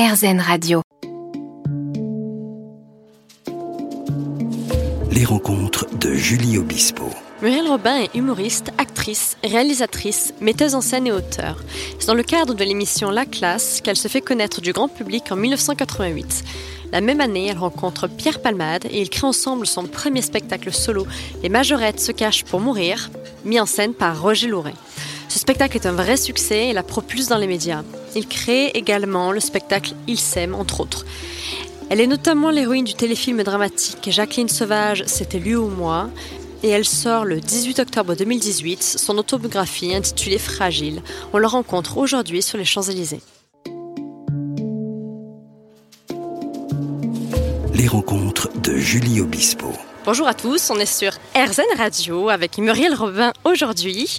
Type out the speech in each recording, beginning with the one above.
RZN Radio. Les rencontres de Julie Obispo. Muriel Robin est humoriste, actrice, réalisatrice, metteuse en scène et auteur. C'est dans le cadre de l'émission La Classe qu'elle se fait connaître du grand public en 1988. La même année, elle rencontre Pierre Palmade et ils créent ensemble son premier spectacle solo, Les Majorettes se cachent pour mourir, mis en scène par Roger Louret. Ce spectacle est un vrai succès et la propulse dans les médias. Il crée également le spectacle Il s'aime, entre autres. Elle est notamment l'héroïne du téléfilm dramatique Jacqueline Sauvage, C'était lui ou moi, et elle sort le 18 octobre 2018 son autobiographie intitulée Fragile. On la rencontre aujourd'hui sur les Champs-Élysées. Les rencontres de Julie Obispo. Bonjour à tous, on est sur RZN Radio avec Muriel Robin aujourd'hui.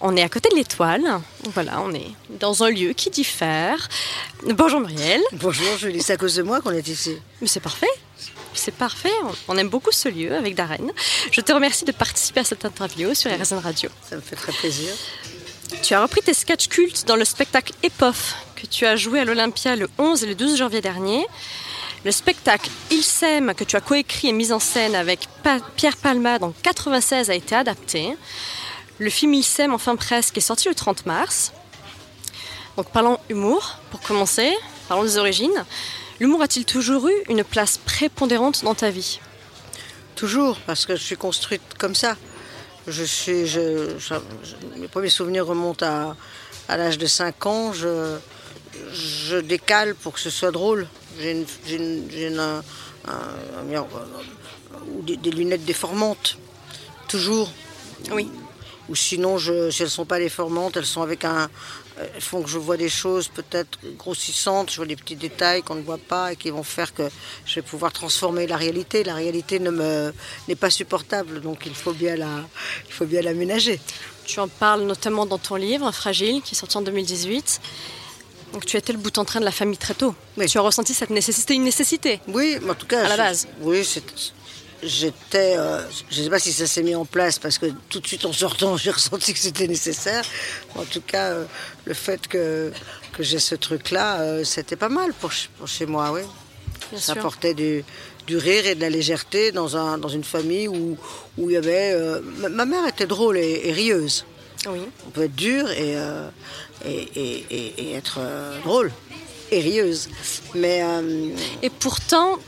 On est à côté de l'étoile. Voilà, on est dans un lieu qui diffère. Bonjour Muriel. Bonjour Julie, c'est à cause de moi qu'on est ici. Mais c'est parfait. C'est parfait. On aime beaucoup ce lieu avec Darren. Je te remercie de participer à cette interview sur RZN Radio. Ça me fait très plaisir. Tu as repris tes sketchs cultes dans le spectacle Epof que tu as joué à l'Olympia le 11 et le 12 janvier dernier. Le spectacle Il s'aime que tu as coécrit et mis en scène avec Pierre Palmade en 96 a été adapté. Le film Il s'aime enfin presque est sorti le 30 mars. Donc parlons humour pour commencer, parlons des origines. L'humour a-t-il toujours eu une place prépondérante dans ta vie? Toujours, parce que je suis construite comme ça. Je suis, mes premiers souvenirs remontent à, l'âge de 5 ans. Je décale pour que ce soit drôle. J'ai des, lunettes déformantes, toujours. Oui. Ou sinon, je, si elles ne sont pas déformantes, elles sont avec un. Elles font que je vois des choses peut-être grossissantes, je vois des petits détails qu'on ne voit pas et qui vont faire que je vais pouvoir transformer la réalité. La réalité ne me, n'est pas supportable, donc il faut bien la, il faut bien l'aménager. Tu en parles notamment dans ton livre, Fragile, qui est sorti en 2018. Donc tu étais le bout en train de la famille très tôt. Tu as ressenti cette nécessité, une nécessité Oui, en tout cas. À la base. Oui, j'étais. Euh, je ne sais pas si ça s'est mis en place parce que tout de suite en sortant, j'ai ressenti que c'était nécessaire. En tout cas, euh, le fait que, que j'ai ce truc-là, euh, c'était pas mal pour, chez moi, oui. ça apportait du, du, rire et de la légèreté dans, un, dans une famille où, où il y avait. ma mère était drôle et, rieuse. Oui. On peut être dur et, et, être euh, drôle et rieuse. Mais, euh, et pourtant,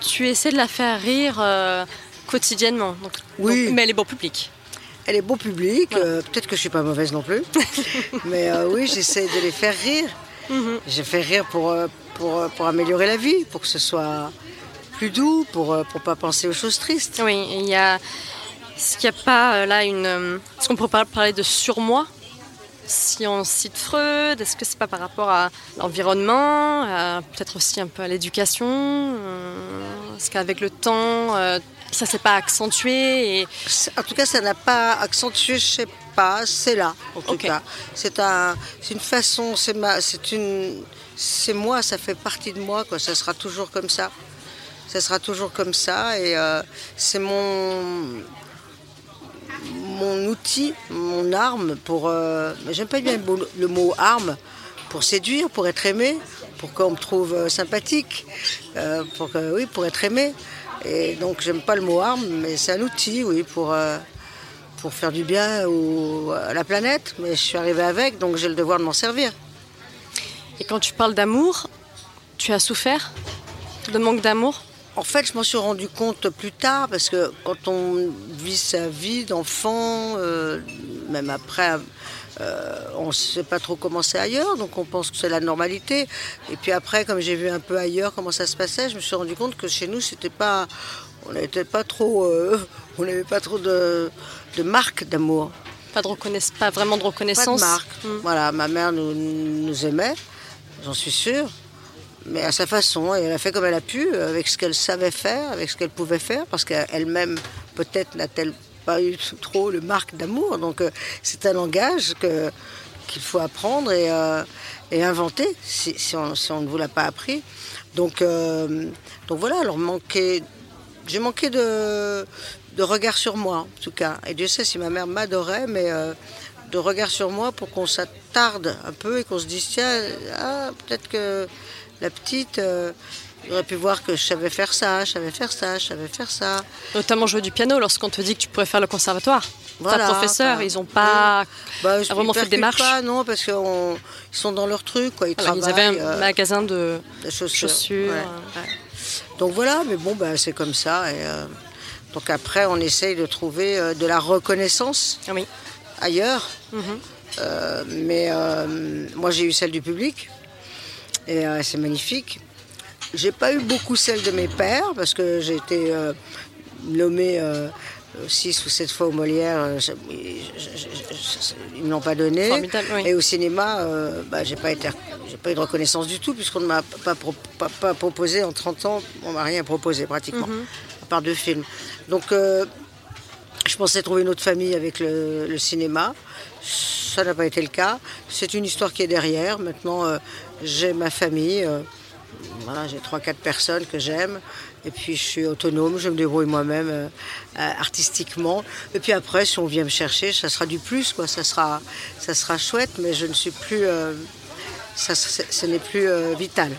tu essaies de la faire rire euh, quotidiennement. Donc, oui. mais elle est bon public. Elle est bon public. Peut-être que je suis pas mauvaise non plus. mais oui, j'essaie de les faire rire. Mm J'ai fait rire pour, pour, pour, améliorer la vie, pour que ce soit plus doux, pour ne pas penser aux choses tristes. Oui, il y a. Est-ce qu'il n'y a pas là une. Est-ce qu'on pourrait parler de surmoi? Si on cite Freud, est-ce que c'est pas par rapport à l'environnement, peut-être aussi un peu à l'éducation euh, Est-ce qu'avec le temps, euh, ça s'est pas accentué En tout cas, ça n'a pas accentué, je sais pas, c'est là, en tout cas. C'est un, une façon, c'est ma, c'est une, c'est moi, ça fait partie de moi, quoi. Ça sera toujours comme ça. Ça sera toujours comme ça, et euh, c'est mon mon outil, mon arme pour. Euh, j'aime pas bien le mot arme pour séduire, pour être aimé, pour qu'on me trouve euh, sympathique, euh, pour oui, pour être aimé. Et donc j'aime pas le mot arme, mais c'est un outil, oui, pour pour faire du bien à la planète. Mais je suis arrivée avec, donc j'ai le devoir de m'en servir. Et quand tu parles d'amour, tu as souffert de manque d'amour? En fait, je m'en suis rendu compte plus tard parce que quand on vit sa vie d'enfant, euh, même après, euh, on ne sait pas trop comment c'est ailleurs, donc on pense que c'est la normalité. Et puis après, comme j'ai vu un peu ailleurs comment ça se passait, je me suis rendu compte que chez nous, c'était pas, on n'était pas trop, euh, on n'avait pas trop de, de marques d'amour. Pas de reconnaissance, pas vraiment de reconnaissance. Pas de marque. Hmm. Voilà, ma mère nous, nous aimait, j'en suis sûre mais à sa façon. Et elle a fait comme elle a pu, avec ce qu'elle savait faire, avec ce qu'elle pouvait faire, parce qu'elle-même, peut-être, n'a-t-elle pas eu trop le marque d'amour. Donc euh, c'est un langage que, qu'il faut apprendre et, euh, et inventer si, si, on, si, on, ne vous l'a pas appris. Donc, euh, donc voilà, alors manquer, j'ai manqué de, de regard sur moi, en tout cas. Et Dieu sait si ma mère m'adorait, mais de regard sur moi pour qu'on s'attarde un peu et qu'on se dise tiens, ah, peut-être que la petite, euh, j'aurais pu voir que je savais faire ça, je savais faire ça, je savais faire ça. Notamment jouer du piano lorsqu'on te dit que tu pourrais faire le conservatoire. Voilà, Ta professeur, enfin, ils n'ont pas Bah, je- vraiment fait de démarche. pas, non, parce qu'ils sont dans leur truc, quoi. Ils Voilà, ils travaillent. avaient un euh, magasin de de chaussures. chaussures. ouais. euh, ouais. Donc voilà, mais bon, bah, c'est comme ça. Et, euh, donc après, on essaye de trouver de la reconnaissance Oui. ailleurs. Mhm. Mais moi, j'ai eu celle du public. Et euh, c'est magnifique. J'ai pas eu beaucoup celle de mes pères, parce que j'ai été euh, nommée euh, six ou sept fois au Molière. euh, je- je- je- je- ils ne l'ont pas donné. Formidable, oui. Et au cinéma, bah, j'ai pas été, j'ai pas eu de reconnaissance du tout, puisqu'on ne m'a pas, pro- pas- pas proposé en 30 ans, on m'a rien proposé pratiquement, Mhm. à part deux films. Donc, pensais trouver une autre famille avec le, cinéma. Ça n'a pas été le cas. C'est une histoire qui est derrière. Maintenant, euh, j'ai ma famille. euh, voilà, j'ai trois, quatre personnes que j'aime. Et puis, je suis autonome. Je me débrouille moi-même euh, artistiquement. Et puis après, si on vient me chercher, ça sera du plus. Ça, sera, ça sera chouette, mais je ne suis plus. ça, ce n'est plus vital.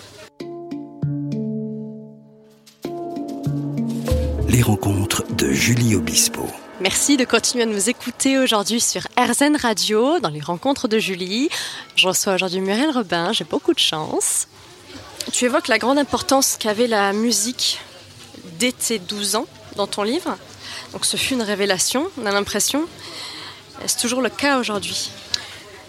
Les rencontres de Julie Obispo. Merci de continuer à nous écouter aujourd'hui sur RZN Radio, dans les rencontres de Julie. Je reçois aujourd'hui Muriel Robin, j'ai beaucoup de chance. Tu évoques la grande importance qu'avait la musique dès tes 12 ans dans ton livre. Donc ce fut une révélation, on a l'impression. C'est toujours le cas aujourd'hui?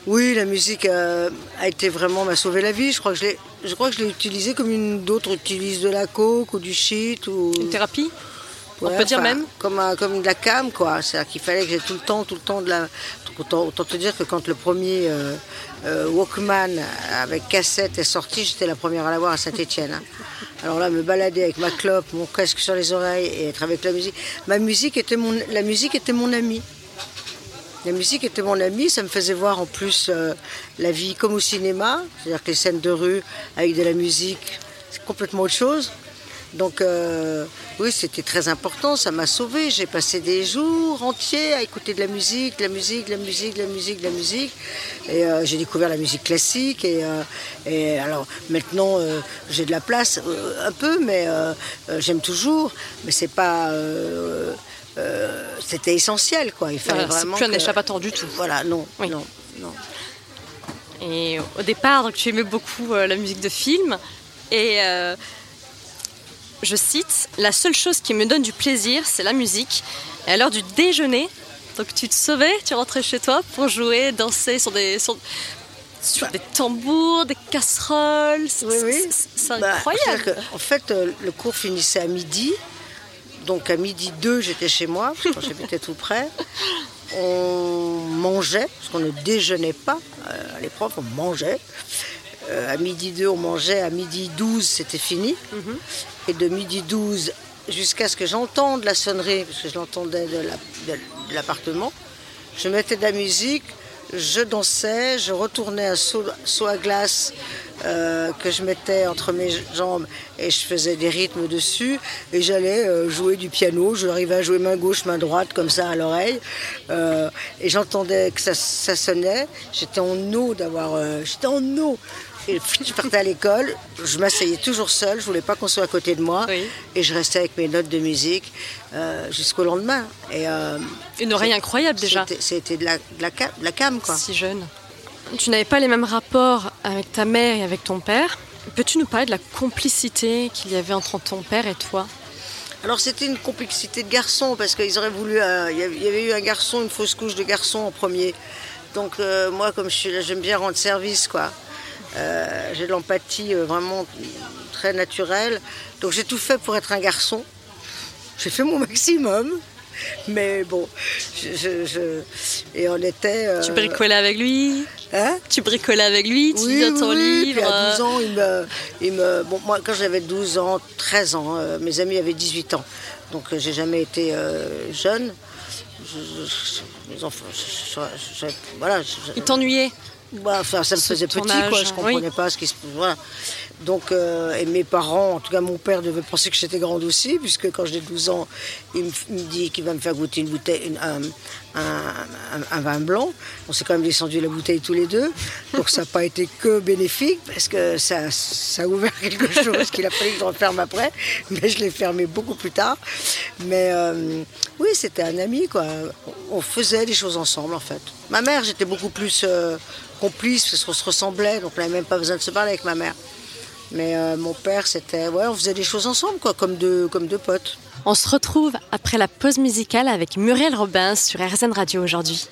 Oui, la musique euh, a été vraiment m'a sauvé la vie. Je crois que je l'ai, je crois que je l'ai utilisée comme une d'autres utilisent de la coke ou du shit ou Une thérapie? On peut dire même comme un- comme de la cam quoi. C'est-à-dire qu'il fallait que j'ai tout le temps, tout le temps de la. Autant, autant te dire que quand le premier euh, euh, Walkman avec cassette est sorti, j'étais la première à l'avoir à Saint-Étienne. Alors là, me balader avec ma clope, mon casque sur les oreilles et être avec la musique. Ma musique était mon, la musique était mon ami. La musique était mon ami, ça me faisait voir en plus euh, la vie comme au cinéma, c'est-à-dire que les scènes de rue avec de la musique, c'est complètement autre chose. Donc euh, oui, c'était très important, ça m'a sauvé. J'ai passé des jours entiers à écouter de la musique, de la musique, de la musique, de la musique, de la musique. Et euh, j'ai découvert la musique classique. Et, euh, et alors maintenant, j'ai de la place un peu, mais j'aime toujours. Mais c'est pas. c'était essentiel, quoi. Il fallait Voilà, c'est vraiment. plus un échappatoire du tout. Voilà, non, Oui. non, non. Et au départ, donc, tu aimais beaucoup la musique de film. Et je cite La seule chose qui me donne du plaisir, c'est la musique. Et à l'heure du déjeuner, donc tu te sauvais, tu rentrais chez toi pour jouer, danser sur des, sur, sur des tambours, des casseroles. C'est Oui, oui. c'est- c'est Bah, incroyable. en fait, euh, le cours finissait à midi. Donc à midi 2, j'étais chez moi, quand j'habitais tout près. On mangeait, parce qu'on ne déjeunait pas. euh, les profs, on mangeait. Euh, à midi 2, on mangeait. À midi 12, c'était fini. Mhm. Et de midi 12 jusqu'à ce que j'entende la sonnerie, parce que je l'entendais de la- de- de l'appartement, je mettais de la musique, je dansais, je retournais un seau à glace euh, que je mettais entre mes jambes et je faisais des rythmes dessus et j'allais euh, jouer du piano. J'arrivais à jouer main gauche, main droite comme ça à l'oreille Euh, et j'entendais que ça, ça sonnait. J'étais en eau d'avoir, j'étais en eau. Et puis, je partais à l'école, je m'asseyais toujours seule, je voulais pas qu'on soit à côté de moi, Oui. et je restais avec mes notes de musique euh, jusqu'au lendemain. Et euh, Une oreille incroyable déjà. c'était- de la, de, la, de la cam, quoi. Si jeune. Tu n'avais pas les mêmes rapports avec ta mère et avec ton père. Peux-tu nous parler de la complicité qu'il y avait entre ton père et toi? Alors c'était une complexité de garçons parce qu'ils auraient voulu. euh, Il y avait- il y avait eu un garçon, une fausse couche de garçon en premier. Donc euh, moi, comme je suis là, j'aime bien rendre service, quoi. Euh, j'ai de l'empathie euh, vraiment très naturelle. Donc j'ai tout fait pour être un garçon. J'ai fait mon maximum. Mais bon, je, je- je- et on était. euh, Tu bricolais avec lui? Hein? Tu bricolais avec lui? Tu lisais ton oui, livre Puis à 12 ans, il me, il me- bon, moi, quand j'avais 12 ans, 13 ans, mes amis avaient 18 ans. Donc, j'ai jamais été jeune. Je- mes enfants, voilà. je- Il t'ennuyait? Bah, enfin, ça me faisait petit, quoi. Je comprenais oui. pas ce qui se. Voilà. Donc, euh, et mes parents, en tout cas mon père devait penser que j'étais grande aussi, puisque quand j'ai 12 ans, il me, dit qu'il va me faire goûter une bouteille, un, vin blanc. On s'est quand même descendu la bouteille tous les deux. Donc ça n'a pas été que bénéfique, parce que ça, a ouvert quelque chose qu'il a fallu que je referme après. Mais je l'ai fermé beaucoup plus tard. Mais euh, oui, c'était un ami, quoi. On faisait des choses ensemble, en fait. Ma mère, j'étais beaucoup plus euh, complice, parce qu'on se ressemblait, donc on n'avait même pas besoin de se parler avec ma mère. Mais euh, mon père, c'était. Ouais, on faisait des choses ensemble, quoi, comme deux, comme deux potes. On se retrouve après la pause musicale avec Muriel Robin sur RZN Radio aujourd'hui.